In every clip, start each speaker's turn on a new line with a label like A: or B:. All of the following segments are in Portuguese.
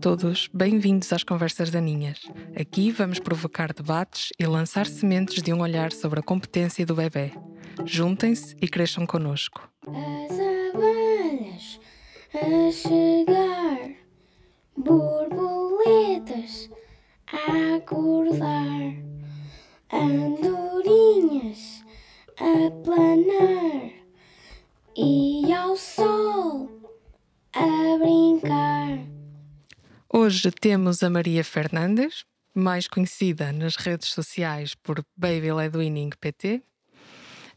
A: Todos, bem-vindos às Conversas Daninhas. Aqui vamos provocar debates e lançar sementes de um olhar sobre a competência do bebê. Juntem-se e cresçam connosco. Hoje temos a Maria Fernandes, mais conhecida nas redes sociais por Baby Led Winning PT.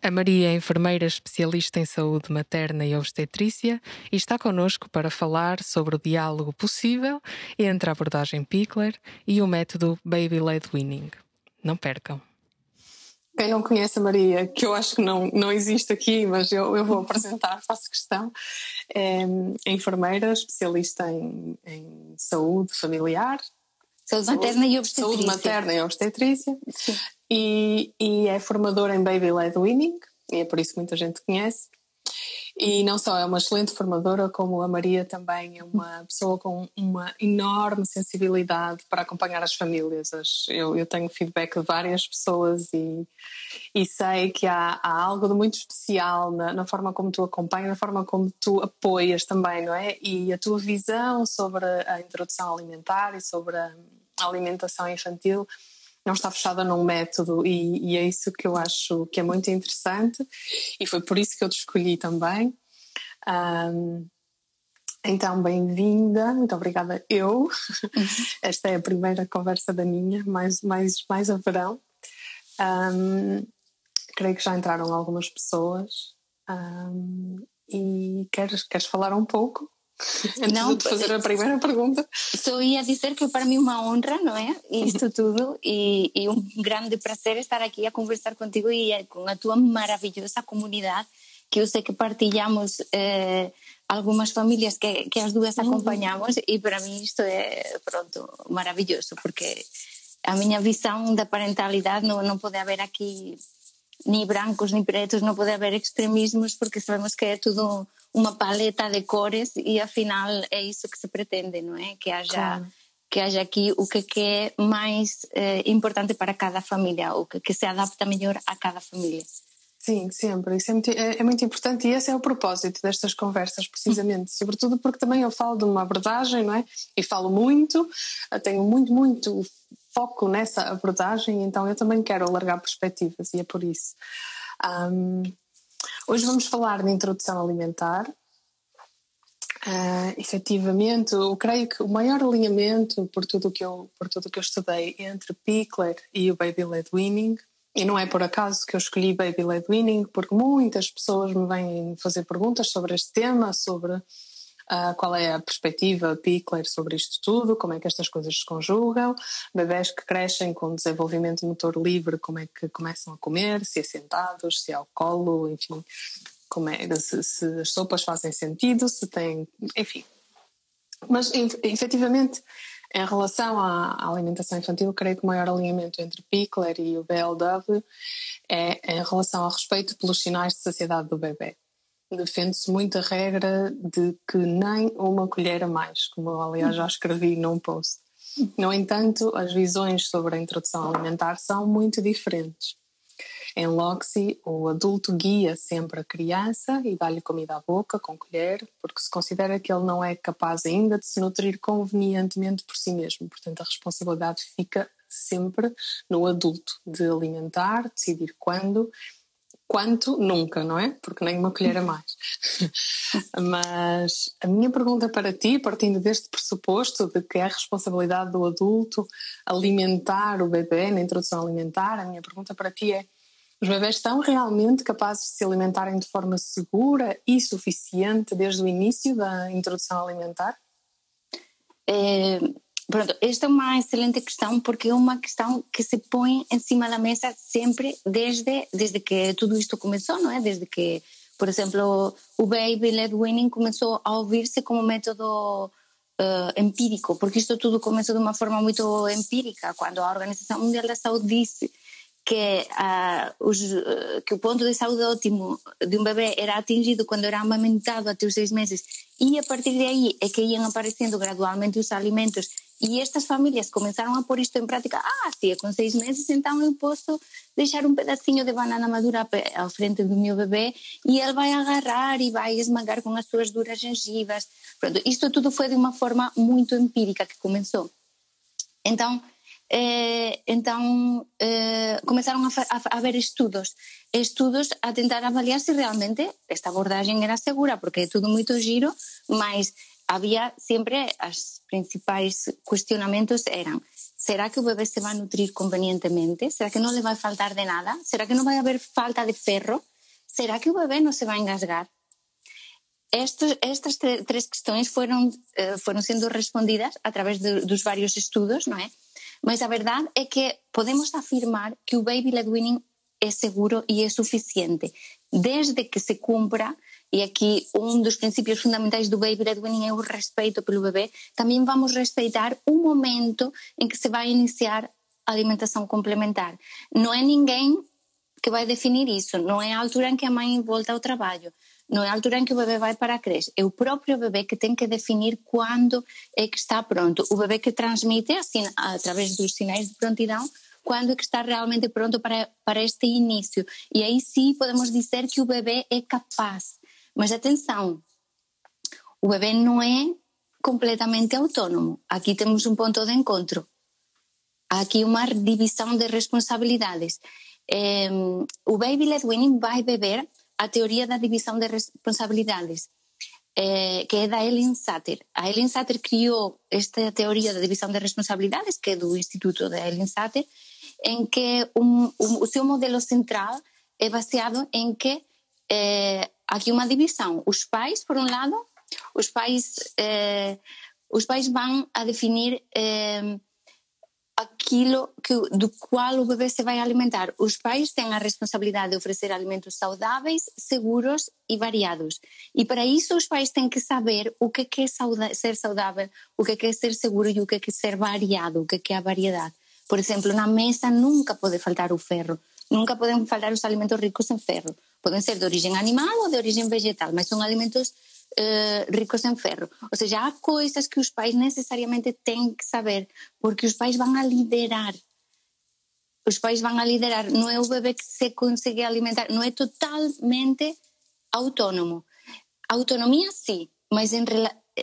A: A Maria é enfermeira especialista em saúde materna e obstetrícia e está connosco para falar sobre o diálogo possível entre a abordagem Pickler e o método Baby Led Winning. Não percam!
B: Quem não conhece a Maria, que eu acho que não, não existe aqui, mas eu, eu vou apresentar, faço questão, é, é enfermeira, especialista em, em saúde familiar.
C: Saúde, saúde materna e obstetrícia.
B: Saúde materna e obstetrícia. E, e é formadora em Baby Led Winning, e é por isso que muita gente conhece. E não só é uma excelente formadora, como a Maria também é uma pessoa com uma enorme sensibilidade para acompanhar as famílias. Eu, eu tenho feedback de várias pessoas e, e sei que há, há algo de muito especial na, na, forma como tu acompanhas, na forma como tu apoias também, não é? E a tua visão sobre a introdução alimentar e sobre a alimentação infantil não está fechada num método e, e, é isso que eu acho que é muito interessante e foi por isso que eu te escolhi também. Um, então, bem-vinda, muito obrigada eu. Esta é a primeira conversa da minha, mais, mais, mais a verão. Um, creio que já entraram algumas pessoas. Um, e queres, queres falar um pouco Antes não, de fazer a primeira pergunta.
C: Só ia dizer que para mim uma honra, não é? Isto tudo e, e, um grande prazer estar aqui a conversar contigo e eh, com a tua maravilhosa comunidade que eu sei que partilhamos eh, algumas famílias que, que as duas acompanhamos e para mim isto é pronto maravilhoso porque a minha visão da parentalidade não, não pode haver aqui nem brancos nem pretos, não pode haver extremismos porque sabemos que é tudo uma paleta de cores e afinal é isso que se pretende, não é? Que haja claro. que haja aqui o que é mais eh, importante para cada família, o que, que, se adapta melhor a cada família.
B: Sim, sempre. Isso é muito, é, é muito, importante e esse é o propósito destas conversas, precisamente. Sobretudo porque também eu falo de uma abordagem, não é? E falo muito, tenho muito, muito foco nessa abordagem, então eu também quero alargar perspectivas e é por isso. Um, Hoje vamos falar de introdução alimentar. Uh, efetivamente, eu creio que o maior alinhamento por tudo que eu por tudo que eu estudei entre Pickler e o Baby Led Winning e não é por acaso que eu escolhi Baby Led Winning porque muitas pessoas me vêm fazer perguntas sobre este tema sobre Uh, qual é a perspectiva Pickler sobre isto tudo, como é que estas coisas se conjugam, bebés que crescem com desenvolvimento motor livre, como é que começam a comer, se é sentados, se é ao colo, enfim, como é, se, se as sopas fazem sentido, se tem, enfim. Mas efetivamente, em relação à alimentação infantil, creio que o maior alinhamento entre Pickler e o BLW é em relação ao respeito pelos sinais de saciedade do bebê defende-se muito a regra de que nem uma colher a mais, como eu, aliás, já escrevi num post. No entanto, as visões sobre a introdução alimentar são muito diferentes. Em Loxy, o adulto guia sempre a criança e dá-lhe comida à boca com colher, porque se considera que ele não é capaz ainda de se nutrir convenientemente por si mesmo. Portanto, a responsabilidade fica sempre no adulto de alimentar, decidir quando quanto nunca, não é? Porque nem uma colher a mais. Mas a minha pergunta para ti, partindo deste pressuposto de que é a responsabilidade do adulto alimentar o bebê na introdução alimentar, a minha pergunta para ti é: os bebés são realmente capazes de se alimentarem de forma segura e suficiente desde o início da introdução alimentar?
C: É, Pronto, esta é uma excelente questão porque é uma questão que se põe em cima da mesa sempre desde, desde que tudo isto começou, não é? Desde que, por exemplo, o Baby Led Winning começou a ouvir-se como método uh, empírico, porque isto tudo começou de uma forma muito empírica, quando a Organização Mundial da Saúde disse que, uh, os, uh, que o ponto de saúde ótimo de um bebê era atingido quando era amamentado até os seis meses e a partir de aí é que iam aparecendo gradualmente os alimentos e estas famílias começaram a pôr isto em prática. Ah, se é com seis meses, então eu posso deixar um pedacinho de banana madura à frente do meu bebê e ele vai agarrar e vai esmagar com as suas duras gengivas. Pronto, isto tudo foi de uma forma muito empírica que começou. Então, eh, então eh, começaram a, a, a haver estudos, estudos a tentar avaliar se realmente esta abordagem era segura, porque é tudo muito giro, mas había sempre as principais cuestionamentos eran será que o bebé se vai nutrir convenientemente? Será que non le vai faltar de nada? Será que non vai haber falta de ferro? Será que o bebé non se vai engasgar? Estos, estas tres questões foram, eh, foram sendo respondidas de, dos vários estudos, não é? Mas a verdade é que podemos afirmar que o baby led weaning é seguro e é suficiente, desde que se cumpra e aqui um dos princípios fundamentais do baby led weaning é o respeito pelo bebê, também vamos respeitar o momento em que se vai iniciar a alimentação complementar. Não é ninguém que vai definir isso, não é a altura em que a mãe volta ao trabalho, não é a altura em que o bebê vai para a creche, é o próprio bebê que tem que definir quando é que está pronto. O bebê que transmite, assim, através dos sinais de prontidão, quando é que está realmente pronto para, para este início. E aí sim podemos dizer que o bebê é capaz mas atenção, o bebê não é completamente autónomo. Aqui temos um ponto de encontro. Há aqui uma divisão de responsabilidades. É, o Baby Led Winning vai beber a teoria da divisão de responsabilidades, é, que é da Ellen Satter. A Ellen Satter criou esta teoria da divisão de responsabilidades, que é do Instituto da Ellen Satter, em que um, um, o seu modelo central é baseado em que é, aqui uma divisão. Os pais, por um lado, os pais, eh, os pais vão a definir eh, aquilo que, do qual o bebê se vai alimentar. Os pais têm a responsabilidade de oferecer alimentos saudáveis, seguros e variados. E para isso os pais têm que saber o que é sauda ser saudável, o que é ser seguro e o que é ser variado, o que é a variedade. Por exemplo, na mesa nunca pode faltar o ferro, nunca podem faltar os alimentos ricos em ferro. Podem ser de origem animal ou de origem vegetal, mas são alimentos uh, ricos em ferro. Ou seja, há coisas que os pais necessariamente têm que saber, porque os pais vão a liderar. Os pais vão a liderar. Não é o bebê que se consegue alimentar, não é totalmente autônomo. Autonomia, sim, mas em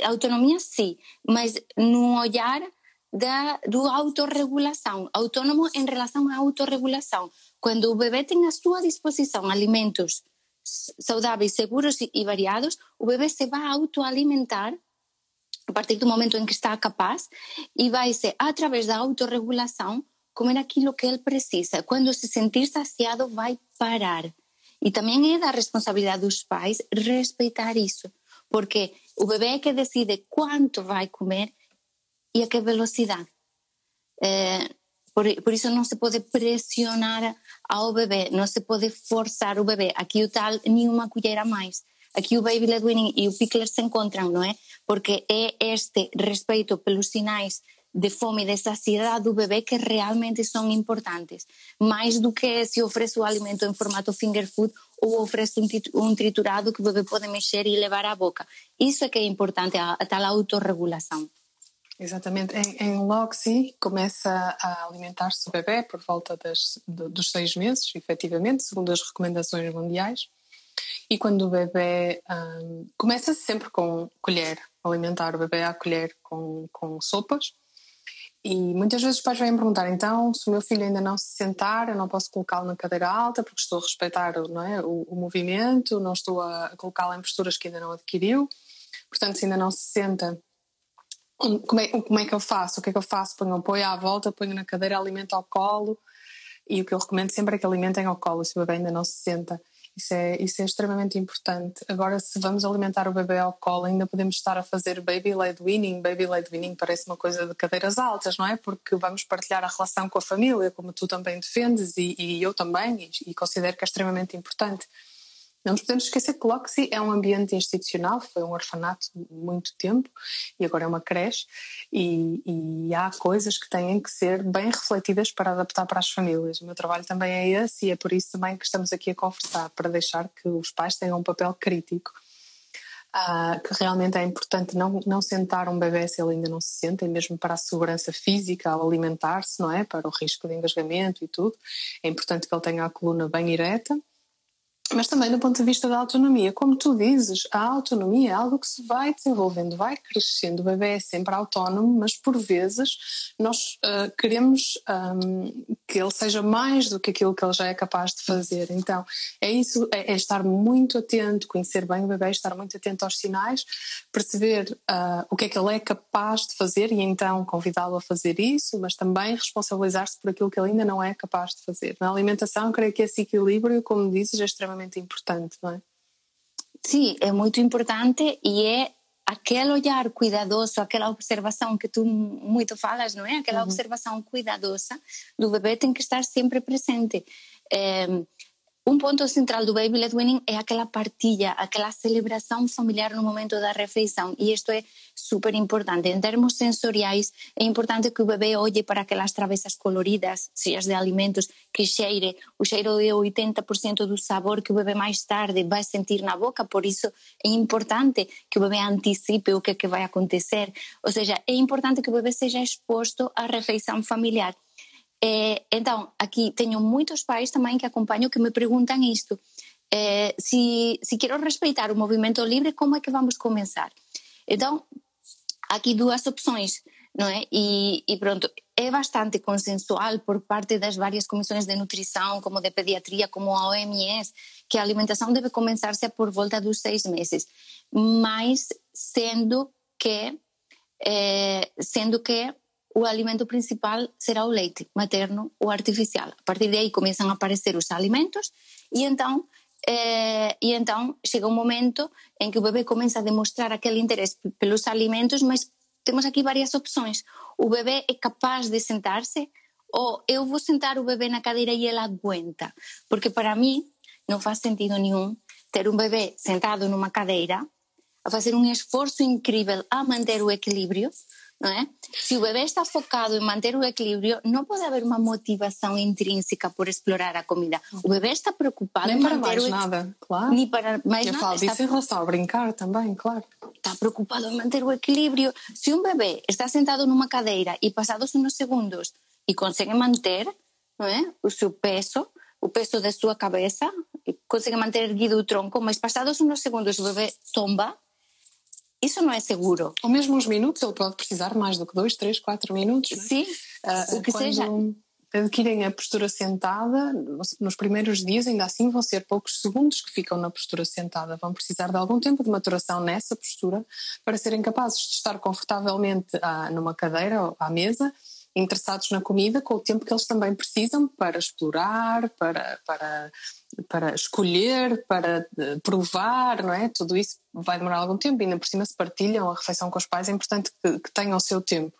C: autonomia, sim, mas no olhar da do autorregulação, autônomo em relação à autorregulação. Quando o bebê tem à sua disposição alimentos saudáveis, seguros e variados, o bebê se vai autoalimentar a partir do momento em que está capaz e vai ser através da autorregulação comer aquilo que ele precisa. Quando se sentir saciado, vai parar. E também é da responsabilidade dos pais respeitar isso, porque o bebê é que decide quanto vai comer e a que velocidade. É, por, por isso não se pode pressionar ao bebê, não se pode forçar o bebê. Aqui o tal, nenhuma colher a mais. Aqui o baby led weaning e o pickler se encontram, não é? Porque é este respeito pelos sinais de fome e de saciedade do bebê que realmente são importantes. Mais do que se oferece o alimento em formato finger food ou oferece um triturado que o bebê pode mexer e levar à boca. Isso é que é importante, a, a tal autorregulação.
B: Exatamente. Em, em Loxi começa a alimentar-se o bebê por volta das, dos seis meses, efetivamente, segundo as recomendações mundiais. E quando o bebê um, começa sempre com colher, alimentar o bebê à colher com, com sopas. E muitas vezes os pais vêm perguntar: então, se o meu filho ainda não se sentar, eu não posso colocá-lo na cadeira alta porque estou a respeitar é, o, o movimento, não estou a colocá-lo em posturas que ainda não adquiriu. Portanto, se ainda não se senta, como é, como é que eu faço? O que é que eu faço? Ponho o apoio à volta, ponho na cadeira, alimento ao colo. E o que eu recomendo sempre é que alimentem ao colo, se o bebê ainda não se senta. Isso é, isso é extremamente importante. Agora, se vamos alimentar o bebê ao colo, ainda podemos estar a fazer baby led weaning. Baby led weaning parece uma coisa de cadeiras altas, não é? Porque vamos partilhar a relação com a família, como tu também defendes e, e eu também, e, e considero que é extremamente importante. Não nos podemos esquecer que Loxi é um ambiente institucional, foi um orfanato muito tempo e agora é uma creche, e, e, há coisas que têm que ser bem refletidas para adaptar para as famílias. O meu trabalho também é esse e é por isso também que estamos aqui a conversar, para deixar que os pais tenham um papel crítico. Ah, que realmente é importante não, não sentar um bebê se ele ainda não se senta, e mesmo para a segurança física ao alimentar-se, não é? Para o risco de engasgamento e tudo. É importante que ele tenha a coluna bem ereta mas também do ponto de vista da autonomia. Como tu dizes, a autonomia é algo que se vai desenvolvendo, vai crescendo. O bebê é sempre autónomo, mas por vezes nós uh, queremos um, que ele seja mais do que aquilo que ele já é capaz de fazer. Então, é isso, é, é estar muito atento, conhecer bem o bebê, estar muito atento aos sinais, perceber uh, o que é que ele é capaz de fazer e então convidá-lo a fazer isso, mas também responsabilizar-se por aquilo que ele ainda não é capaz de fazer. Na alimentação, creio que esse equilíbrio, como dizes, é extremamente extremamente importante, não é?
C: Sim, é muito importante e é aquele olhar cuidadoso, aquela observação que tu muito falas, não é? Aquela uhum. observação cuidadosa do bebê tem que estar sempre presente. É, um ponto central do Baby Led Winning é aquela partilha, aquela celebração familiar no momento da refeição. E isto é super importante. Em termos sensoriais, é importante que o bebê olhe para aquelas travessas coloridas, cheias de alimentos, que cheire. O cheiro é 80% do sabor que o bebê mais tarde vai sentir na boca, por isso é importante que o bebê antecipe o que, é que vai acontecer. Ou seja, é importante que o bebê seja exposto à refeição familiar. É, então, aqui tenho muitos pais também que acompanho que me perguntam isto. Se, se quero respeitar o movimento livre, como é que vamos começar? Então, aqui duas opções, não é? E, e, pronto, é bastante consensual por parte das várias comissões de nutrição, como de pediatria, como a OMS, que a alimentação deve começar-se por volta dos seis meses, mas sendo que, é, sendo que o alimento principal será o leite materno ou artificial. A partir daí começam a aparecer os alimentos e então eh, e então chega um momento em que o bebê começa a demonstrar aquele interesse pelos alimentos, mas temos aqui várias opções. O bebê é capaz de sentar-se ou eu vou sentar o bebê na cadeira e ele aguenta, porque para mim não faz sentido nenhum ter um bebê sentado numa cadeira a fazer um esforço incrível a manter o equilíbrio não é? Se o bebê está focado em manter o equilíbrio, não pode haver uma motivação intrínseca por explorar a comida. O bebê está preocupado
B: Nem
C: em
B: para
C: manter
B: mais
C: o
B: nada, claro.
C: Nem para mais
B: Eu
C: nada.
B: falo disso
C: está...
B: em relação a brincar também, claro.
C: Está preocupado em manter o equilíbrio. Se um bebê está sentado numa cadeira e passados uns segundos e consegue manter não é? o seu peso, o peso da sua cabeça, consegue manter erguido o tronco, mas passados uns segundos o bebê tomba, isso não é seguro.
B: Ou mesmo uns minutos, ele pode precisar mais do que dois, três, quatro minutos.
C: É? Sim, uh, o que seja.
B: Adquirem a postura sentada, nos primeiros dias, ainda assim, vão ser poucos segundos que ficam na postura sentada. Vão precisar de algum tempo de maturação nessa postura para serem capazes de estar confortavelmente ah, numa cadeira ou à mesa interessados na comida com o tempo que eles também precisam para explorar, para, para, para escolher, para eh, provar, não é? Tudo isso vai demorar algum tempo ainda por cima se partilham a refeição com os pais, é importante que, que tenham o seu tempo.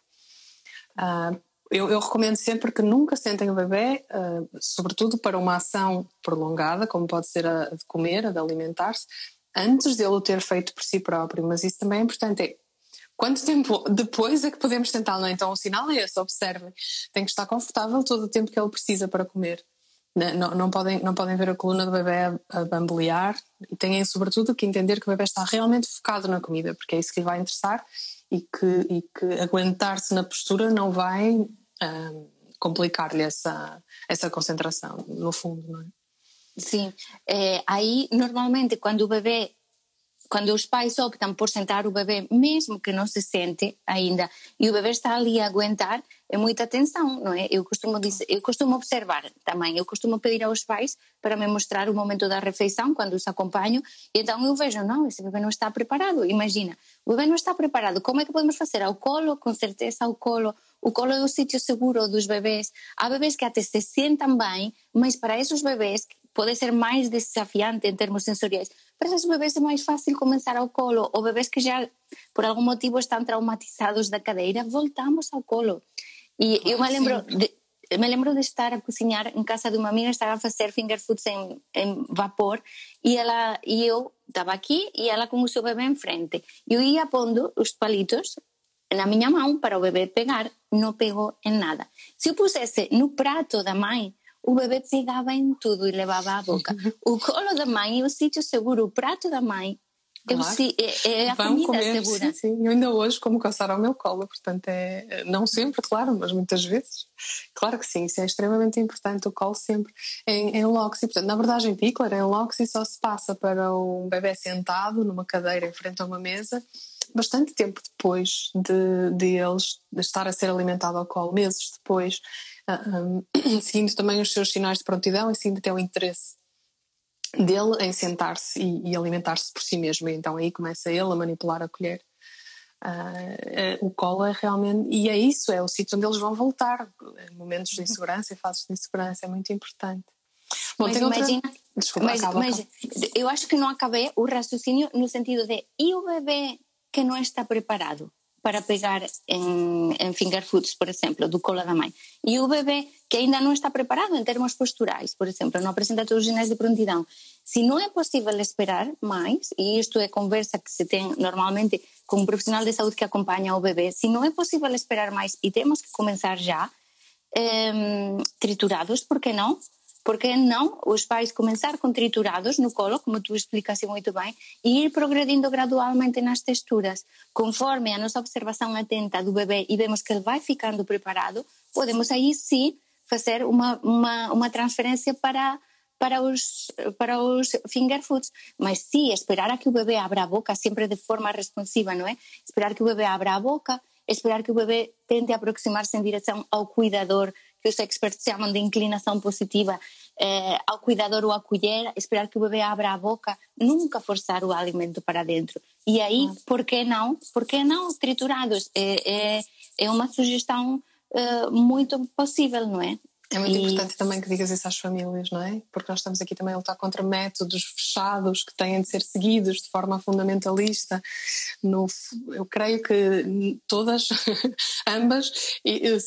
B: Uh, eu, eu, recomendo sempre que nunca sentem o bebê, uh, sobretudo para uma ação prolongada, como pode ser a de comer, a de alimentar-se, antes dele o ter feito por si próprio. Mas isso também é importante. É, Quanto tempo depois é que podemos tentá-lo? Então o sinal é esse, observem. Tem que estar confortável todo o tempo que ele precisa para comer. Não, não, podem, não podem ver a coluna do bebê a, a bambolear e têm sobretudo que entender que o bebê está realmente focado na comida, porque é isso que lhe vai interessar e que, e que aguentar-se na postura não vai um, complicar-lhe essa, essa concentração, no fundo, não é?
C: Sim, é, aí normalmente quando o bebê quando os pais optam por sentar o bebê, mesmo que não se sente ainda, e o bebê está ali a aguentar, é muita atenção, não é? Eu costumo dizer, eu costumo observar também, eu costumo pedir aos pais para me mostrar o momento da refeição quando os acompanho, e então eu vejo, não, esse bebê não está preparado. Imagina, o bebê não está preparado. Como é que podemos fazer ao colo? Com certeza ao colo. O colo é o sítio seguro dos bebês. Há bebês que até se sentam bem, mas para esses bebês pode ser mais desafiante em termos sensoriais. Para esses bebês é mais fácil começar ao colo, ou bebês que já, por algum motivo, estão traumatizados da cadeira, voltamos ao colo. E eu me lembro, de, me lembro de estar a cozinhar em casa de uma amiga, estava a fazer finger foods em, em vapor e ela e eu estava aqui e ela com o seu bebê em frente. Eu ia pondo os palitos na minha mão para o bebê pegar, não pegou em nada. Se eu pusesse no prato da mãe, o bebê pegava em tudo e levava à boca. O colo da mãe é o sítio seguro, o prato da mãe eu claro. sim, é, é a Vão comida comer, segura.
B: Sim, sim. Eu ainda hoje como caçar ao meu colo, portanto é, não sempre, claro, mas muitas vezes. Claro que sim, isso é extremamente importante, o colo sempre em, em Loxy. Portanto, na verdade em Pickler, em Loxy só se passa para um bebê sentado numa cadeira em frente a uma mesa bastante tempo depois de, de eles de estar a ser alimentado ao colo, meses depois, um, seguindo também os seus sinais de prontidão e seguindo até o interesse dele em sentar-se e, e alimentar-se por si mesmo. Então aí começa ele a manipular a colher. Uh, uh, o colo é realmente. E é isso, é o sítio onde eles vão voltar. Momentos de insegurança e fases de insegurança, é muito importante.
C: Bom, mas imagina, outra... Desculpa, mas, acaba, mas eu acho que não acabei o raciocínio no sentido de e o bebê que não está preparado? Para pegar em, finger foods, por exemplo, do colo da mãe. E o bebê que ainda não está preparado em termos posturais, por exemplo, não apresenta todos os sinais de prontidão. Se não é possível esperar mais, e isto é conversa que se tem normalmente com um profissional de saúde que acompanha o bebê, se não é possível esperar mais e temos que começar já, eh, triturados, por que não? Porque não os pais começar com triturados no colo, como tu explicaste muito bem, e ir progredindo gradualmente nas texturas. Conforme a nossa observação atenta do bebê e vemos que ele vai ficando preparado, podemos aí sim fazer uma, uma, uma transferência para para os, para os finger foods, mas sim esperar a que o bebê abra a boca sempre de forma responsiva, não é? Esperar que o bebê abra a boca, esperar que o bebê tente aproximar-se em direção ao cuidador que os experts chamam de inclinação positiva, eh, ao cuidador ou à colher, esperar que o bebê abra a boca, nunca forçar o alimento para dentro. E aí, por que não? Por que não triturados? É, é, é uma sugestão uh, muito possível, não é?
B: É muito e... importante também que digas isso às famílias, não é? Porque nós estamos aqui também a lutar contra métodos fechados que têm de ser seguidos de forma fundamentalista. No, eu creio que todas, ambas,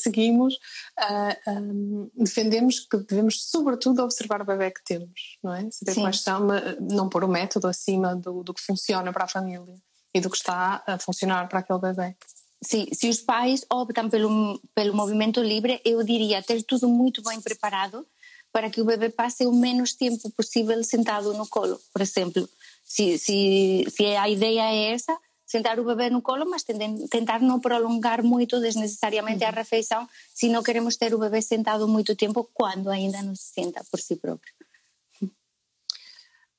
B: seguimos, uh, um, defendemos que devemos, sobretudo, observar o bebê que temos, não é? Saber Sim. quais são, não pôr o método acima do, do que funciona para a família e do que está a funcionar para aquele bebê
C: se, se os pais optam pelo, pelo movimento livre, eu diria ter tudo muito bem preparado para que o bebê passe o menos tempo possível sentado no colo, por exemplo. Se, se, se a ideia é essa, sentar o bebê no colo, mas tentar não prolongar muito desnecessariamente a uhum. refeição se não queremos ter o bebê sentado muito tempo quando ainda não se senta por si próprio.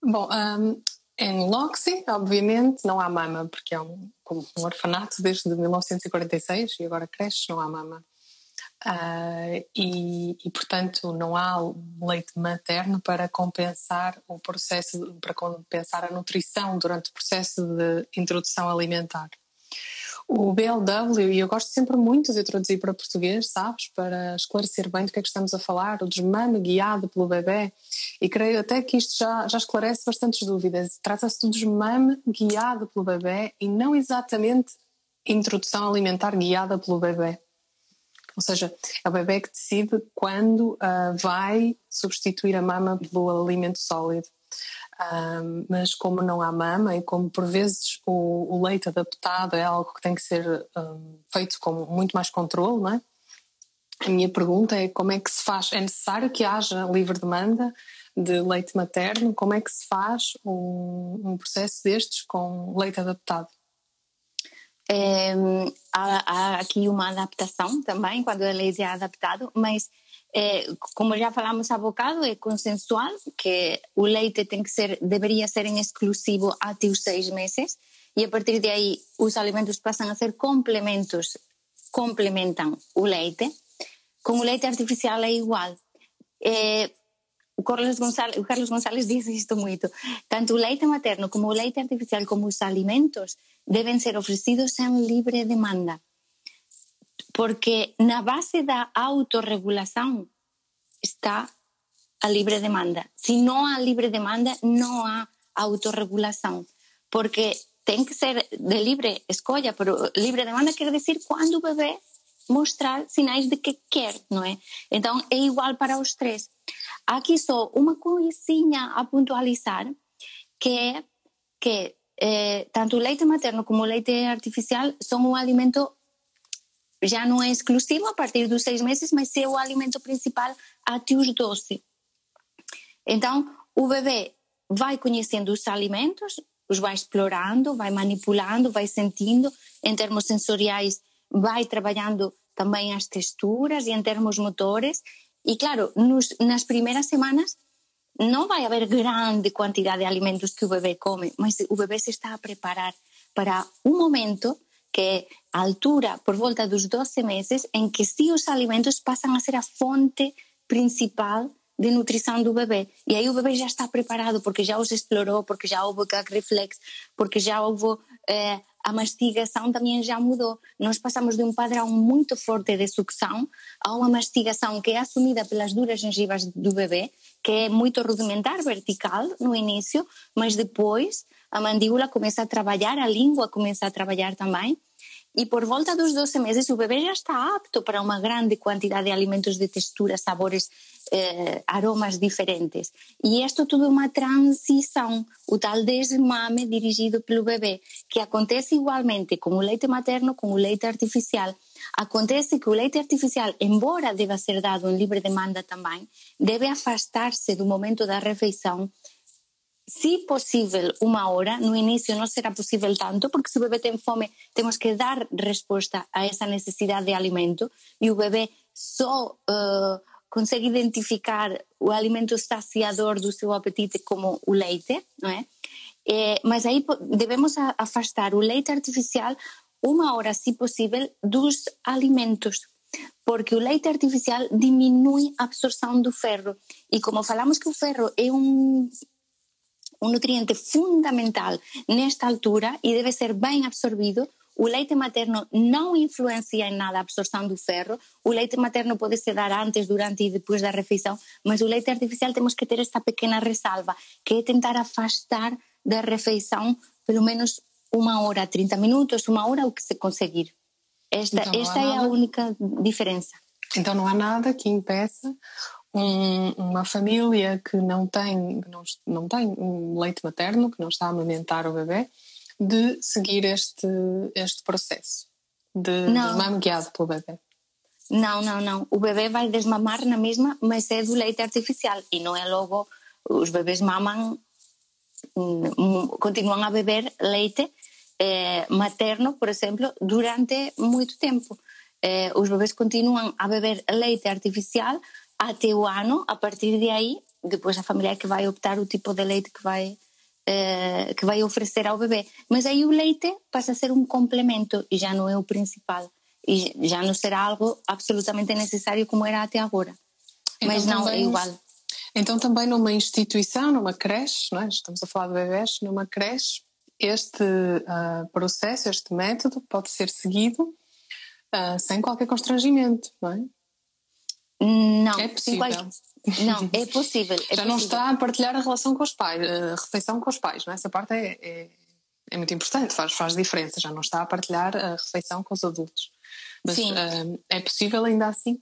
B: Bom, um, em Loxy, obviamente, não há mama, porque é um, um orfanato desde 1946 e agora cresce, não há mama. Uh, e, e, portanto, não há leite materno para compensar o processo, para compensar a nutrição durante o processo de introdução alimentar. O BLW, e eu gosto sempre muito de traduzir para português, sabes, para esclarecer bem do que é que estamos a falar, o desmame guiado pelo bebê, e creio até que isto já, já esclarece bastantes dúvidas. Trata-se do desmame guiado pelo bebê e não exatamente introdução alimentar guiada pelo bebê. Ou seja, é o bebê que decide quando uh, vai substituir a mama pelo alimento sólido. Um, mas como não há mama e como por vezes o, o leite adaptado é algo que tem que ser um, feito com muito mais controle, não é? A minha pergunta é como é que se faz? É necessário que haja livre demanda de leite materno? Como é que se faz um, um processo destes com leite adaptado?
C: É, há, há, aqui uma adaptação também, quando o leite é adaptado, mas é, como já falamos há bocado, é consensual que o leite tem que ser, deveria ser em exclusivo até os seis meses e a partir de aí os alimentos passam a ser complementos, complementam o leite. Com o leite artificial é igual. O Carlos Gonçalves, o Carlos Gonçalves diz. Tanto o leite materno como o leite artificial, como os alimentos, devem ser oferecidos em livre demanda porque na base da autorregulação está a livre demanda. Se não há livre demanda, não há autorregulação, porque tem que ser de livre escolha, pero livre demanda quer dizer quando o bebê mostrar sinais de que quer, não é? Então é igual para os três. Aqui só uma coisinha a pontualizar, que é que eh, tanto o leite materno como o leite artificial são um alimento já não é exclusivo a partir dos seis meses, mas é o alimento principal até os 12. Então, o bebê vai conhecendo os alimentos, os vai explorando, vai manipulando, vai sentindo, em termos sensoriais, vai trabalhando também as texturas e em termos motores. E claro, nos, nas primeiras semanas não vai haver grande quantidade de alimentos que o bebê come, mas o bebê se está a preparar para um momento que altura por volta dos 12 meses em que sim os alimentos passam a ser a fonte principal de nutrição do bebê. E aí o bebê já está preparado porque já os explorou, porque já houve gag reflex, porque já houve eh, a mastigação também já mudou. Nós passamos de um padrão muito forte de sucção a uma mastigação que é assumida pelas duras gengivas do bebê, que é muito rudimentar, vertical no início, mas depois a mandíbula começa a trabalhar, a língua começa a trabalhar também. E por volta dos 12 meses o bebê já está apto para uma grande quantidade de alimentos de textura, sabores eh, aromas diferentes. E isto tudo é uma transição, o tal desmame dirigido pelo bebê, que acontece igualmente com o leite materno, com o leite artificial. Acontece que o leite artificial, embora deva ser dado em livre demanda também, deve afastar-se do momento da refeição se possível, uma hora. No início não será possível tanto, porque se o bebê tem fome, temos que dar resposta a essa necessidade de alimento e o bebê só uh, consegue identificar o alimento saciador do seu apetite como o leite, é mas aí devemos afastar o leite artificial uma hora, se possível, dos alimentos, porque o leite artificial diminui a absorção do ferro. E como falamos que o ferro é um, um nutriente fundamental nesta altura e deve ser bem absorvido, o leite materno não influencia em nada a absorção do ferro. O leite materno pode se dar antes, durante e depois da refeição, mas o leite artificial temos que ter esta pequena ressalva, que é tentar afastar da refeição pelo menos uma hora, 30 minutos, uma hora, o que se conseguir. Esta, então, esta é nada... a única diferença.
B: Então não há nada que impeça um, uma família que não tem, não, não tem um leite materno, que não está a amamentar o bebê, de seguir este, este processo de desmame guiado pelo bebê?
C: Não, não, não. O bebê vai desmamar na mesma, mas é do leite artificial e não é logo. Os bebês mamam, hum, continuam a beber leite eh, materno, por exemplo, durante muito tempo. Eh, os bebês continuam a beber leite artificial até o ano, a partir de aí, depois a família é que vai optar o tipo de leite que vai eh, que vai oferecer ao bebê. Mas aí o leite passa a ser um complemento e já não é o principal. E já não será algo absolutamente necessário como era até agora. Então, Mas não, também, é igual.
B: Então também numa instituição, numa creche, não é? estamos a falar de bebés, numa creche, este uh, processo, este método pode ser seguido uh, sem qualquer constrangimento, não é?
C: Não,
B: é possível.
C: Não, é possível. É
B: Já
C: possível.
B: não está a partilhar a relação com os pais, a refeição com os pais, não é? Essa parte é, é, é, muito importante, faz, faz diferença. Já não está a partilhar a refeição com os adultos. Mas Sim. Uh, é possível ainda assim?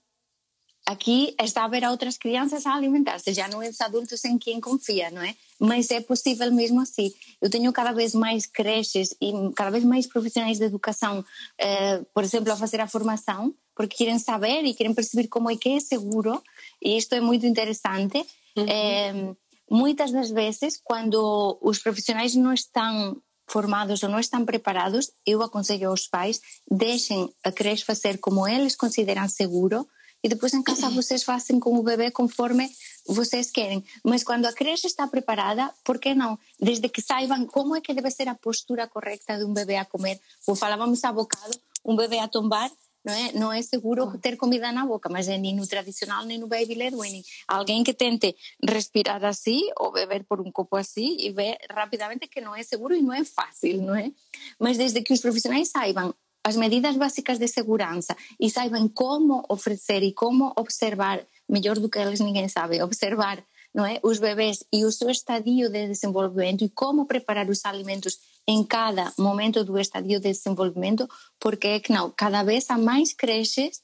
C: Aqui está a ver outras crianças a alimentar-se, já não é os adultos em quem confia, não é? Mas é possível mesmo assim. Eu tenho cada vez mais creches e cada vez mais profissionais de educação, uh, por exemplo, a fazer a formação porque querem saber e querem perceber como é que é seguro, e isto é muito interessante. Uhum. É, muitas das vezes, quando os profissionais não estão formados ou não estão preparados, eu aconselho aos pais, deixem a creche fazer como eles consideram seguro, e depois em casa vocês fazem com o bebê conforme vocês querem. Mas quando a creche está preparada, por que não? Desde que saibam como é que deve ser a postura correta de um bebê a comer. Ou falávamos há bocado, um bebê a tombar, não é, não é seguro ter comida na boca, mas é nem no tradicional nem no baby led weaning. Alguém que tente respirar assim ou beber por um copo assim e vê rapidamente que não é seguro e não é fácil, não é? Mas desde que os profissionais saibam as medidas básicas de segurança e saibam como oferecer e como observar, melhor do que eles ninguém sabe, observar não é? os bebês e o seu estadio de desenvolvimento e como preparar os alimentos em cada momento do estadio de desenvolvimento, porque é que não, cada vez há mais creches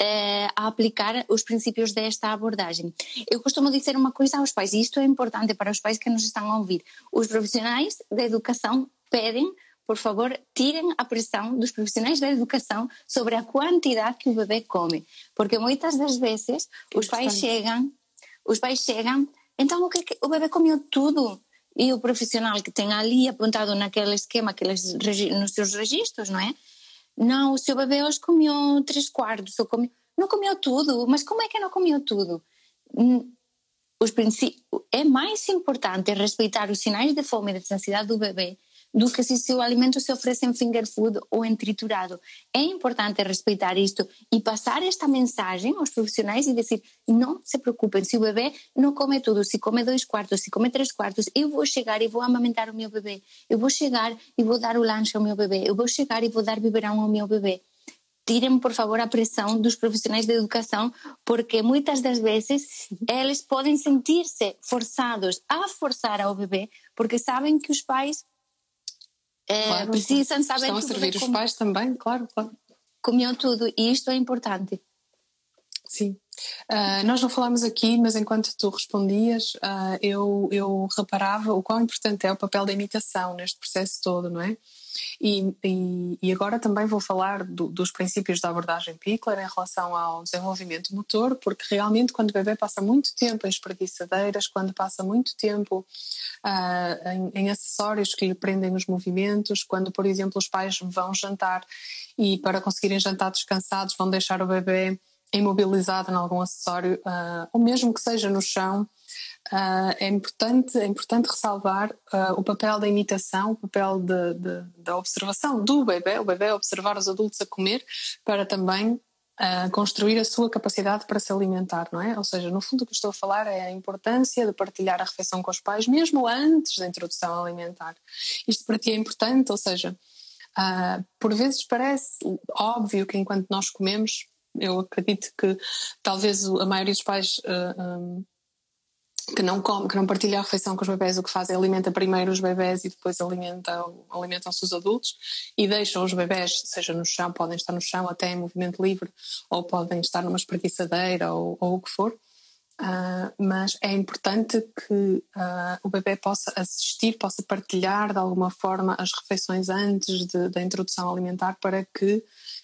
C: eh, a aplicar os princípios desta abordagem. Eu costumo dizer uma coisa aos pais, e isto é importante para os pais que nos estão a ouvir: os profissionais da educação pedem por favor, tirem a pressão dos profissionais da educação sobre a quantidade que o bebê come, porque muitas das vezes que os pais chegam, os pais chegam, então o que, que o bebê comeu tudo e o profissional que tem ali apontado naquele esquema, aqueles nos seus registros, não é? Não, o seu bebê hoje comeu três quartos, ou comeu, não comeu tudo, mas como é que não comeu tudo? Hum, os é mais importante respeitar os sinais de fome e de necessidade do bebê do que se o alimento se oferece em finger food ou em triturado. É importante respeitar isto e passar esta mensagem aos profissionais e dizer: não se preocupem, se o bebê não come tudo, se come dois quartos, se come três quartos, eu vou chegar e vou amamentar o meu bebê, eu vou chegar e vou dar o lanche ao meu bebê, eu vou chegar e vou dar biberão ao meu bebê. Tirem, por favor, a pressão dos profissionais de educação, porque muitas das vezes eles podem sentir-se forçados a forçar ao bebê, porque sabem que os pais é, claro, precisam saber
B: Estão a servir os pais também, claro, claro.
C: Comiam tudo e isto é importante.
B: Sim. Uh, nós não falámos aqui, mas enquanto tu respondias, uh, eu, eu reparava o quão importante é o papel da imitação neste processo todo, não é? E, e, e agora também vou falar do, dos princípios da abordagem Pickler em relação ao desenvolvimento motor, porque realmente quando o bebê passa muito tempo em espreguiçadeiras, quando passa muito tempo uh, em, em acessórios que lhe prendem os movimentos, quando, por exemplo, os pais vão jantar e para conseguirem jantar descansados vão deixar o bebê imobilizado em algum acessório, uh, ou mesmo que seja no chão, Uh, é, importante, é importante ressalvar uh, o papel da imitação, o papel de, de, da observação do bebê, o bebê observar os adultos a comer para também uh, construir a sua capacidade para se alimentar, não é? Ou seja, no fundo o que estou a falar é a importância de partilhar a refeição com os pais, mesmo antes da introdução alimentar. Isto para ti é importante, ou seja, por vezes parece óbvio que enquanto nós comemos, eu acredito que talvez a maioria dos pais um, que não come, que não partilha a refeição com os bebés, o que faz é alimenta primeiro os bebés e depois alimenta, alimentam-se os adultos e deixam os bebés, seja no chão, podem estar no chão até em movimento livre, ou podem estar numa espreguiçadeira ou, ou o que for. Uh, mas é importante que uh, o bebê possa assistir, possa partilhar de alguma forma as refeições antes de, da introdução alimentar para que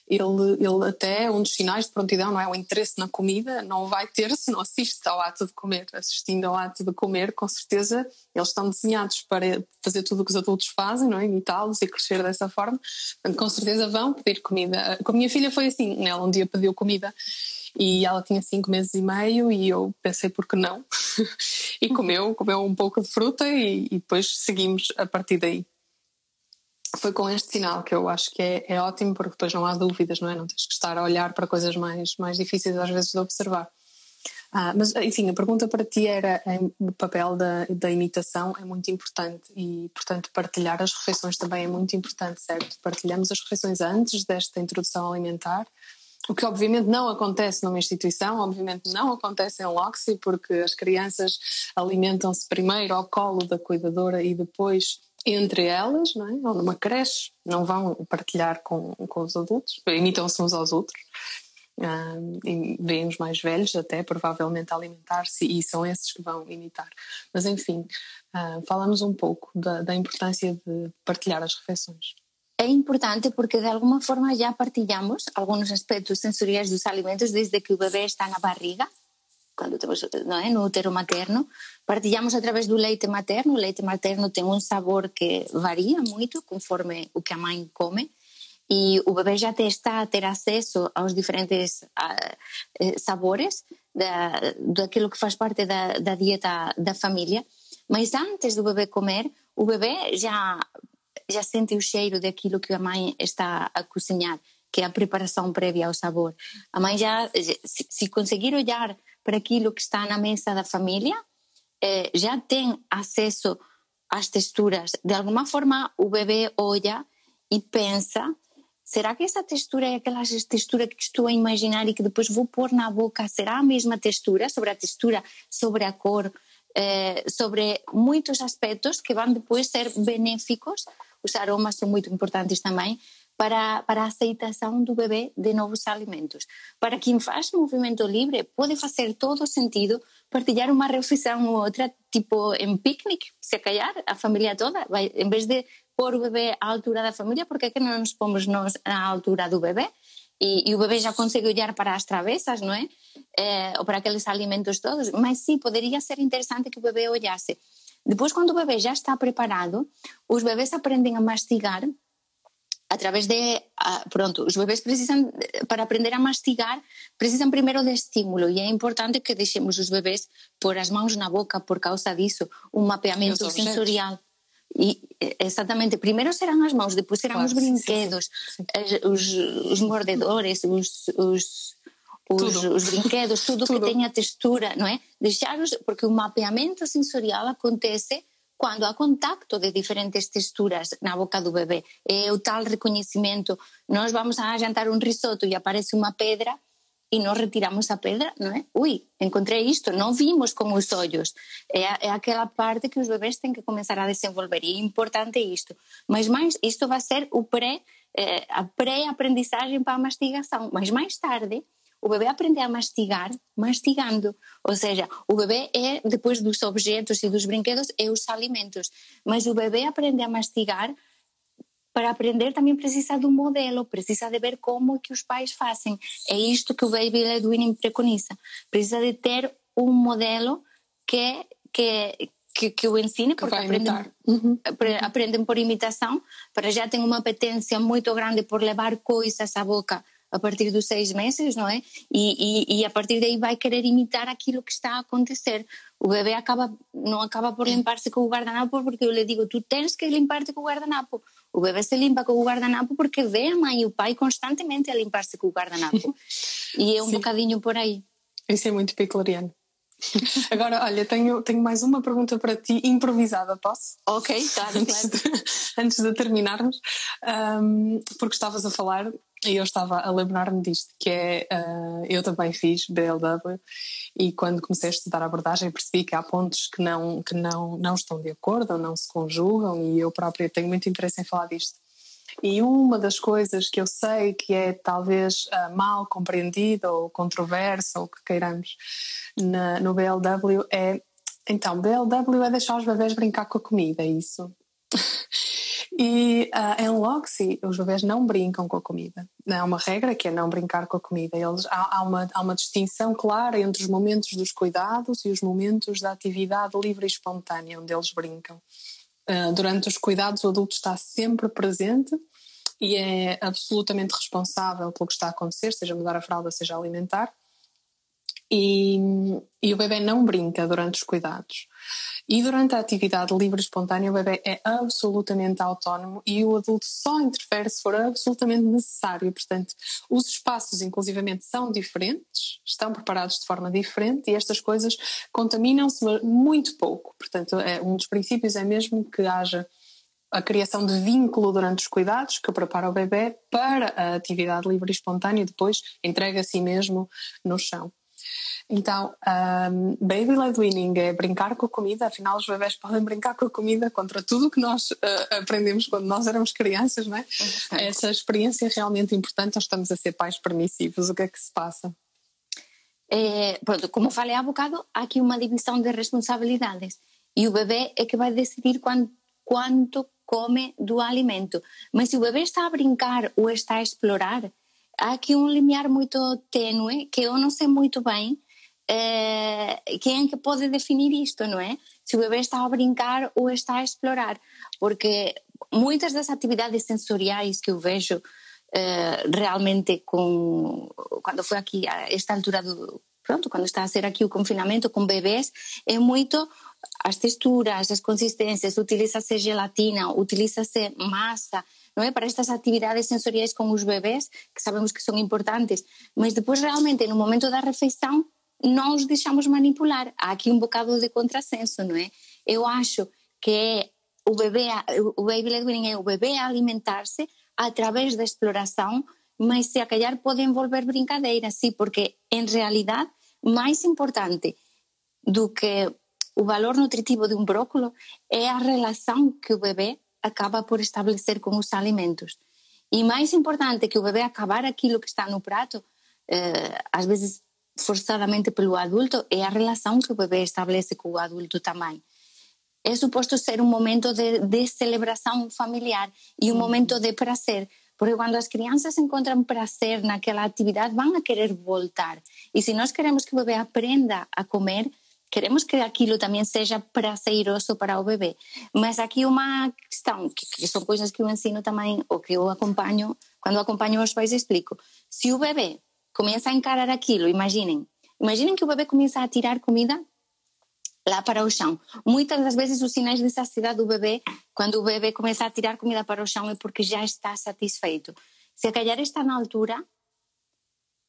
B: ele, ele até um dos sinais de prontidão, não é? O interesse na comida não vai ter se não assiste ao ato de comer. Assistindo ao ato de comer, com certeza, eles estão desenhados para fazer tudo o que os adultos fazem, não é? Imitá-los e crescer dessa forma. Portanto, com certeza vão pedir comida. Com a minha filha foi assim, ela um dia pediu comida e ela tinha cinco meses e meio e eu pensei por que não e comeu, comeu um pouco de fruta e, e depois seguimos a partir daí foi com este sinal que eu acho que é, é, ótimo porque depois não há dúvidas, não é? Não tens que estar a olhar para coisas mais, mais difíceis às vezes de observar. Ah, mas, enfim, a pergunta para ti era o papel da, da imitação é muito importante e, portanto, partilhar as refeições também é muito importante, certo? Partilhamos as refeições antes desta introdução alimentar, o que obviamente não acontece numa instituição, obviamente não acontece em Loxi, porque as crianças alimentam-se primeiro ao colo da cuidadora e depois entre elas, não é? ou numa creche, não vão partilhar com, com os adultos, imitam-se uns aos outros. E veem os mais velhos até provavelmente alimentar-se e são esses que vão imitar. Mas enfim, uh, falamos um pouco da, da importância de partilhar as refeições.
C: É importante porque de alguma forma já partilhamos alguns aspectos sensoriais dos alimentos desde que o bebê está na barriga quando temos é, no útero materno, partilhamos através do leite materno. O leite materno tem um sabor que varia muito conforme o que a mãe come e o bebê já está a ter acesso aos diferentes uh, sabores da, daquilo que faz parte da, da dieta da família. Mas antes do bebê comer, o bebê já já sente o cheiro daquilo que a mãe está a cozinhar, que é a preparação prévia ao sabor. A mãe já, se conseguir olhar para aquilo que está na mesa da família, eh, já tem acesso às texturas. De alguma forma, o bebê olha e pensa: será que essa textura é aquela textura que estou a imaginar e que depois vou pôr na boca? Será a mesma textura? Sobre a textura, sobre a cor, eh, sobre muitos aspectos que vão depois ser benéficos os aromas são muito importantes também para, para a aceitação do bebê de novos alimentos. Para quem faz movimento livre, pode fazer todo sentido partilhar uma refeição ou outra, tipo em piquenique, se calhar, a família toda, vai, em vez de pôr o bebê à altura da família, porque é que não nos pomos nós à altura do bebê? E, e o bebê já consegue olhar para as travessas, não é? é? Ou para aqueles alimentos todos. Mas sim, poderia ser interessante que o bebê olhasse. Depois, quando o bebê já está preparado, os bebês aprendem a mastigar através de pronto, os bebês precisam para aprender a mastigar, precisam primeiro de estímulo e é importante que deixemos os bebês pôr as mãos na boca por causa disso, um mapeamento sensorial. E, exatamente, primeiro serão as mãos, depois serão claro, os brinquedos, sim, sim. Os, os, mordedores, os, os, os, os brinquedos, tudo, tudo, que tenha textura, não é? Deixar-os, porque o mapeamento sensorial acontece quando há contacto de diferentes texturas na boca do bebê. É o tal reconhecimento. Nós vamos a jantar um risoto e aparece uma pedra e nós retiramos a pedra, não é? Ui, encontrei isto, não vimos com os olhos. É, é aquela parte que os bebês têm que começar a desenvolver e é importante isto. Mas mais, isto vai ser o pré, eh, a pré-aprendizagem para a mastigação. Mas mais tarde, o bebê aprende a mastigar mastigando. Ou seja, o bebê é, depois dos objetos e dos brinquedos, é os alimentos. Mas o bebê aprende a mastigar para aprender também precisa de um modelo, precisa de ver como que os pais fazem. É isto que o Baby Led Winning preconiza. Precisa de ter um modelo que, que, que, que o ensine, porque aprendem, uhum. aprendem por imitação, para já tem uma apetência muito grande por levar coisas à boca a partir dos seis meses, não é? E, e, e, a partir daí vai querer imitar aquilo que está a acontecer. O bebê acaba, não acaba por limpar-se com o guardanapo porque eu lhe digo, tu tens que limpar-te com o guardanapo. O bebê se limpa com o guardanapo porque vê a mãe e o pai constantemente a limpar-se com o guardanapo. e é um Sim. bocadinho por aí.
B: Isso é muito peculiar. Agora, olha, tenho, tenho mais uma pergunta para ti, improvisada, posso?
C: Ok, claro,
B: antes, De, antes de terminarmos, um, porque estavas a falar e eu estava a lembrar-me disto, que é, uh, eu também fiz BLW e quando comecei a estudar a abordagem percebi que há pontos que não, que não, não estão de acordo ou não se conjugam e eu própria tenho muito interesse em falar disto. E uma das coisas que eu sei que é talvez uh, mal compreendida ou controversa ou que queiramos na, no BLW é então, BLW é deixar os bebés brincar com a comida, é isso? E uh, em Loxy, os bebés não brincam com a comida. Há uma regra que é não brincar com a comida. Eles, há, há, uma, há uma distinção clara entre os momentos dos cuidados e os momentos da atividade livre e espontânea, onde eles brincam. Uh, durante os cuidados, o adulto está sempre presente e é absolutamente responsável pelo que está a acontecer, seja mudar a fralda, seja alimentar. E, e o bebê não brinca durante os cuidados. E durante a atividade livre espontânea, o bebê é absolutamente autónomo e o adulto só interfere se for absolutamente necessário. Portanto, os espaços, inclusivamente, são diferentes, estão preparados de forma diferente e estas coisas contaminam-se muito pouco. Portanto, é, um dos princípios é mesmo que haja a criação de vínculo durante os cuidados que prepara o bebê para a atividade livre e espontânea e depois entrega a si mesmo no chão. Então, um, baby led winning é brincar com a comida, afinal os bebés podem brincar com a comida contra tudo o que nós uh, aprendemos quando nós éramos crianças, não é? Essa experiência é realmente importante, nós estamos a ser pais permissivos, o que é que se passa?
C: É, pronto, como falei há bocado, há aqui uma divisão de responsabilidades e o bebê é que vai decidir quanto, quanto come do alimento. Mas se o bebê está a brincar ou está a explorar, há aqui um limiar muito tênue que eu não sei muito bem é, quem é que pode definir isto, não é? Se o bebê está a brincar ou está a explorar, porque muitas das atividades sensoriais que eu vejo é, realmente com quando foi aqui a esta altura do pronto, quando está a ser aqui o confinamento com bebês, é muito as texturas, as consistências, utiliza-se gelatina, utiliza-se massa, não é? Para estas atividades sensoriais com os bebés, que sabemos que são importantes, mas depois realmente no momento da refeição não os deixamos manipular. Há aqui um bocado de contrassenso, não é? Eu acho que é o bebê, o baby led é o bebê a alimentar-se através da exploração, mas se calhar pode envolver brincadeira, sim, porque em realidade mais importante do que o valor nutritivo de um brócolo é a relação que o bebê acaba por estabelecer com os alimentos. E mais importante que o bebê acabar aquilo que está no prato, eh, às vezes forçadamente pelo adulto, é a relação que o bebê estabelece com o adulto também. É suposto ser um momento de, de celebração familiar e um momento de prazer, porque quando as crianças encontram prazer naquela atividade, vão a querer voltar. E se nós queremos que o bebê aprenda a comer, queremos que aquilo também seja prazeroso para o bebê. Mas aqui uma questão, que, são coisas que eu ensino também, ou que eu acompanho, quando acompanho os pais explico. Se o bebê começa a encarar aquilo, imaginem, imaginem que o bebê começa a tirar comida lá para o chão. Muitas das vezes os sinais de saciedade do bebê, quando o bebê começa a tirar comida para o chão, é porque já está satisfeito. Se calhar está na altura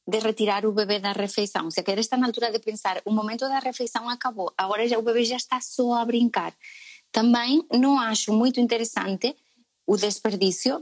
C: de retirar o bebê da refeição. Se quer estar na altura de pensar, o momento da refeição acabou, agora já o bebê já está só a brincar. Também não acho muito interessante o desperdício,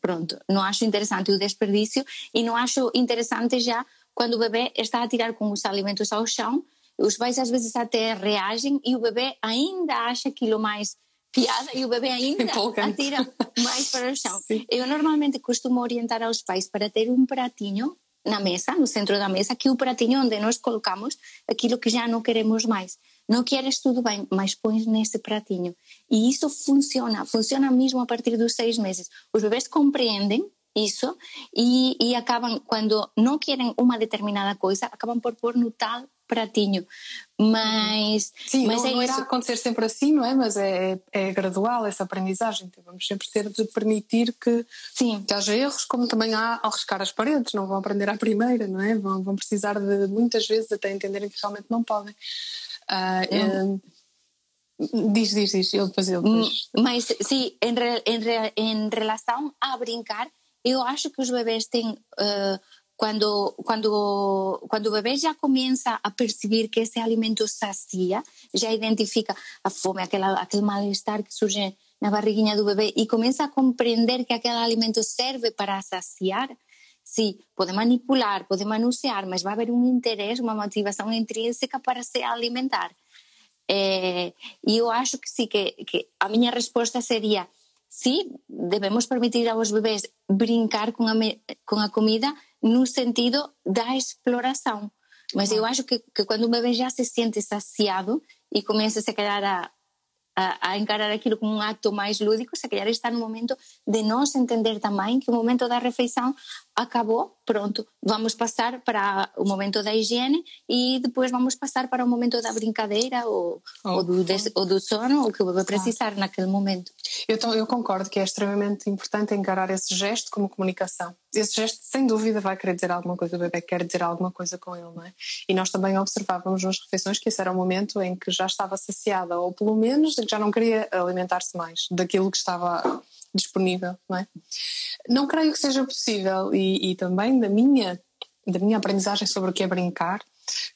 C: pronto, não acho interessante o desperdício e não acho interessante já quando o bebê está a tirar com os alimentos ao chão, os pais às vezes até reagem e o bebê ainda acha aquilo mais piada e o bebê ainda atira mais para o chão. Sim. Eu normalmente costumo orientar aos pais para ter um pratinho na mesa, no centro da mesa, que o pratinho onde nós colocamos aquilo que já não queremos mais. Não queres tudo bem, mas pões nesse pratinho. E isso funciona, funciona mesmo a partir dos seis meses. Os bebês compreendem isso e, e acabam, quando não querem uma determinada coisa, acabam por pôr no tal pratinho. Mas,
B: Sim,
C: mas
B: não,
C: é
B: não
C: isso.
B: irá acontecer sempre assim, não é? Mas é, é gradual essa aprendizagem. Então vamos sempre ter de permitir que, Sim. que haja erros, como também há ao riscar as paredes. Não vão aprender à primeira, não é? Vão, vão precisar de muitas vezes até entenderem que realmente não podem. Uh, Diz, diz, diz, eu depois eu depois.
C: Mas sim, em, re, em, re, em relação a brincar, eu acho que os bebês têm uh, quando, quando, quando o bebê já começa a perceber que esse alimento sacia, já identifica a fome, aquela, aquele mal-estar que surge na barriguinha do bebê e começa a compreender que aquele alimento serve para saciar, sim, pode manipular, pode manusear, mas vai haver um interesse, uma motivação intrínseca para se alimentar. E eu acho que sim, que, que a minha resposta seria sim, devemos permitir aos bebês brincar com a, com a comida, no sentido da exploração. Mas eu acho que, que quando o bebê já se sente saciado e começa a, calhar, a, a, a, encarar aquilo como um ato mais lúdico, se calhar está no momento de nós entender também que o momento da refeição acabou, pronto, vamos passar para o momento da higiene e depois vamos passar para o momento da brincadeira ou, oh, ou, do, des, ou do sono, o que bebê precisar claro. naquele momento.
B: Eu, eu concordo que é extremamente importante encarar esse gesto como comunicação. Esse gesto, sem dúvida, vai querer dizer alguma coisa, o bebê quer dizer alguma coisa com ele, não é? E nós também observávamos nas refeições que esse era o momento em que já estava saciada, ou pelo menos já não queria alimentar-se mais daquilo que estava disponível, não é? Não creio que seja possível e, e também da minha da minha aprendizagem sobre o que é brincar,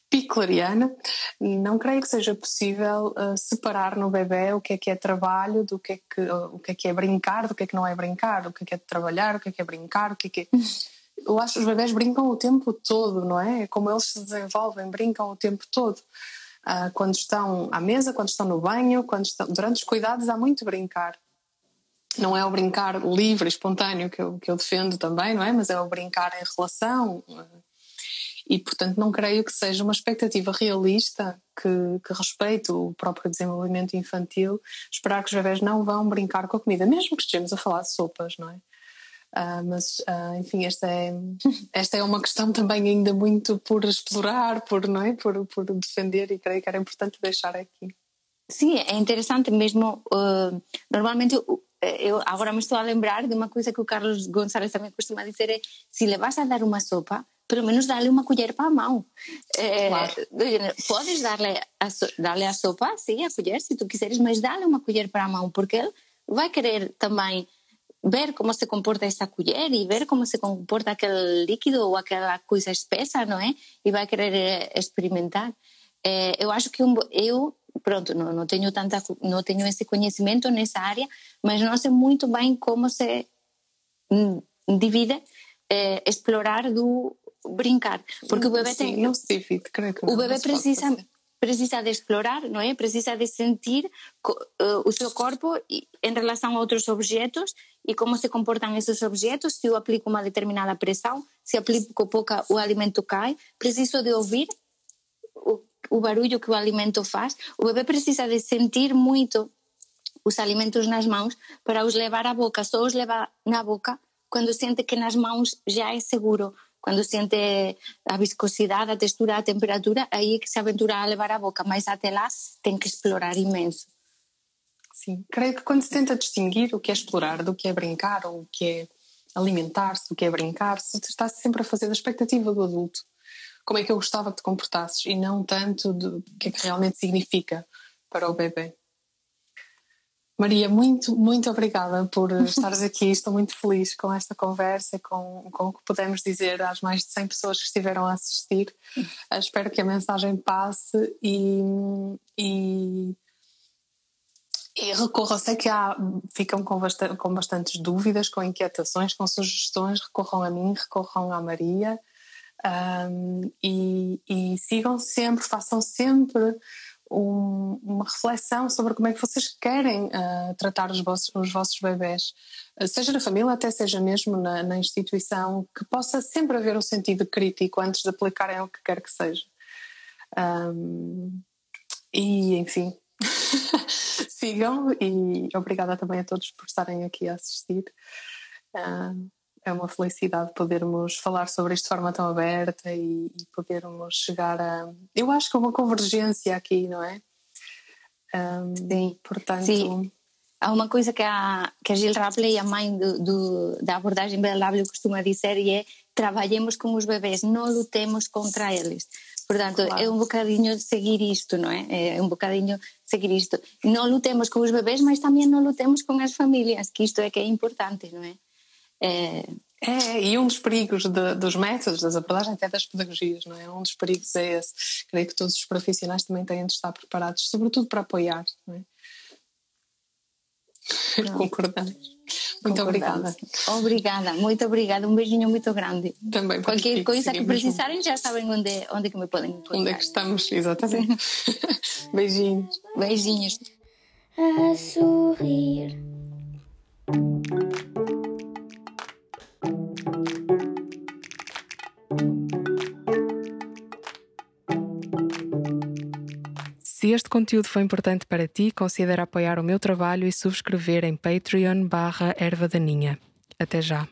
B: piclariana, não creio que seja possível uh, separar no bebê o que é que é trabalho do que é que, uh, o que é que é brincar, do que é que não é brincar, o que é que é trabalhar, o que é que é brincar, o que é que é... Eu acho que os bebés brincam o tempo todo, não é? É como eles se desenvolvem, brincam o tempo todo. Uh, quando estão à mesa, quando estão no banho, quando estão... durante os cuidados há muito brincar não é o brincar livre, espontâneo que eu, que eu defendo também, não é? Mas é o brincar em relação. E, portanto, não creio que seja uma expectativa realista que, que respeite o próprio desenvolvimento infantil, esperar que os bebés não vão brincar com a comida, mesmo que estejamos a falar de sopas, não é? Uh, mas, uh, enfim, esta é, esta é uma questão também ainda muito por explorar, por, não é? por, por defender, e creio que era importante deixar aqui.
C: Sim, é interessante mesmo. Uh, normalmente eu agora me estou a lembrar de uma coisa que o Carlos Gonçalves também costuma dizer é se le vas a dar uma sopa pelo menos dá-lhe uma colher para a mão é, claro. podes dar-lhe a, dar a sopa sim, a colher se tu quiseres mas dá-lhe uma colher para a mão porque ele vai querer também ver como se comporta essa colher e ver como se comporta aquele líquido ou aquela coisa espessa, não é? E vai querer eh, experimentar. É, eu acho que um, eu pronto, não, não tenho tanta, não tenho esse conhecimento nessa área, mas não sei muito bem como se hum, divide eh, explorar do brincar,
B: porque o bebê Sim, tem não se divide, creio que não,
C: o bebê precisa precisa de explorar, não é? Precisa de sentir uh, o seu corpo em relação a outros objetos e como se comportam esses objetos, se eu aplico uma determinada pressão, se aplico pouca, o alimento cai. Preciso de ouvir o, barulho que o alimento faz. O bebê precisa de sentir muito os alimentos nas mãos para os levar à boca. Só os leva na boca quando sente que nas mãos já é seguro. Quando sente a viscosidade, a textura, a temperatura, aí é que se aventura a levar à boca. Mas até lá tem que explorar imenso.
B: Sim, creio que quando se tenta distinguir o que é explorar do que é brincar ou o que é alimentar-se, do que é brincar-se, está -se sempre a fazer da expectativa do adulto. Como é que eu gostava que te comportasses e não tanto do que é que realmente significa para o bebê. Maria, muito, muito obrigada por estares aqui. Estou muito feliz com esta conversa, com, com o que podemos dizer às mais de 100 pessoas que estiveram a assistir. Espero que a mensagem passe e, e, e recorram. Sei que há, ficam com, bastante, com bastantes dúvidas, com inquietações, com sugestões. Recorram a mim, recorram à Maria. Um, e, e sigam sempre, façam sempre um, uma reflexão sobre como é que vocês querem uh, tratar os vossos, os vossos bebés, seja na família, até seja mesmo na, na, instituição, que possa sempre haver um sentido crítico antes de aplicarem o que quer que seja. Um, e, enfim, sigam e obrigada também a todos por estarem aqui a assistir. É uma felicidade podermos falar sobre isto de forma tão aberta e, e podermos chegar a. Eu acho que há uma convergência aqui, não é?
C: Um, Sim. Portanto. Sim. Há uma coisa que a, que a Jill Rapley, a mãe do, do, da abordagem BLW, costuma dizer e é trabalhemos com os bebês, não lutemos contra eles. Portanto, claro. é um bocadinho seguir isto, não é? É um bocadinho seguir isto. Não lutemos com os bebês, mas também não lutemos com as famílias, que isto é que é importante, não é?
B: É, é, e um dos perigos de, dos métodos, das abordagens, até das pedagogias, não é? Um dos perigos é esse. Creio que todos os profissionais também têm de estar preparados, sobretudo para apoiar, não é? Concordamos. Muito obrigada.
C: Obrigada, muito obrigada. Um beijinho muito grande.
B: Também
C: Qualquer coisa que precisarem já sabem onde, onde que me podem encontrar.
B: Onde é que estamos, exatamente. Beijinhos.
C: Beijinhos. A sorrir.
A: Se este conteúdo foi importante para ti, considera apoiar o meu trabalho e subscrever em Patreon barra Erva Daninha. Até já!